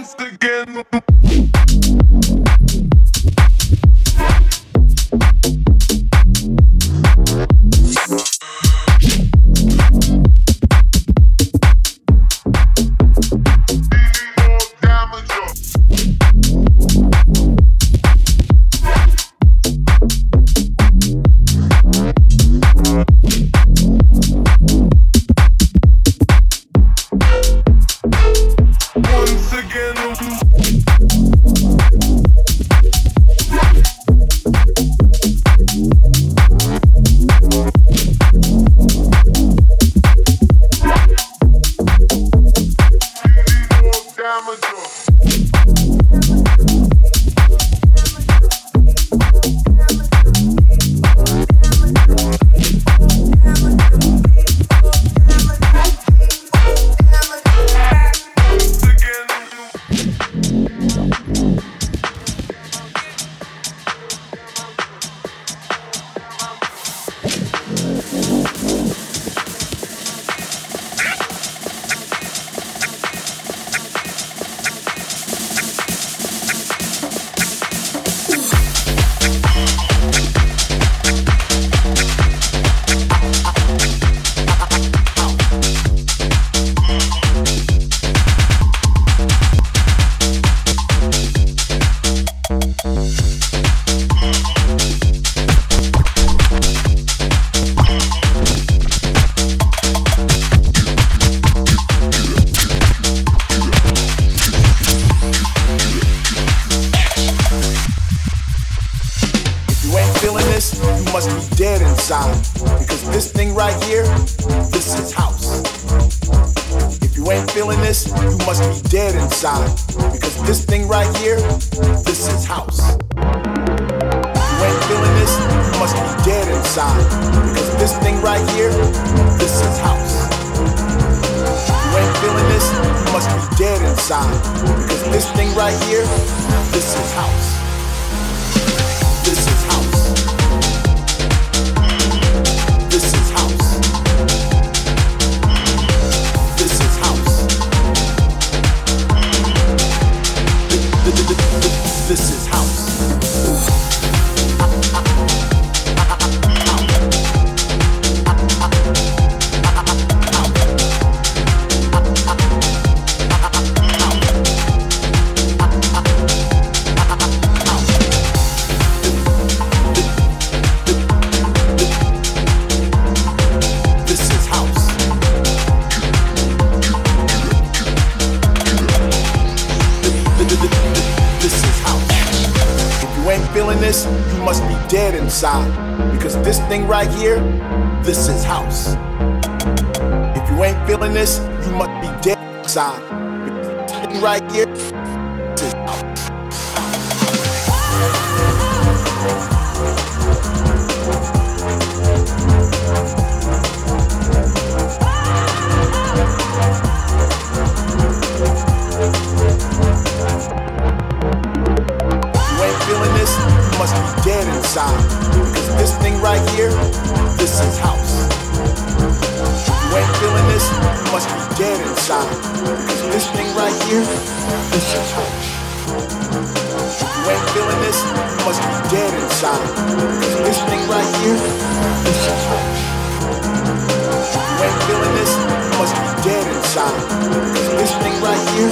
once again. side. Cause this thing right here, this is house. You ain't feeling this, you must be dead inside. Cause this thing right here, this is house. You ain't feeling this, you must be dead inside. Cause this thing right here, this is house. You ain't feeling this, you must be dead inside. Cause this thing right here,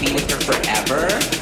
be with her forever.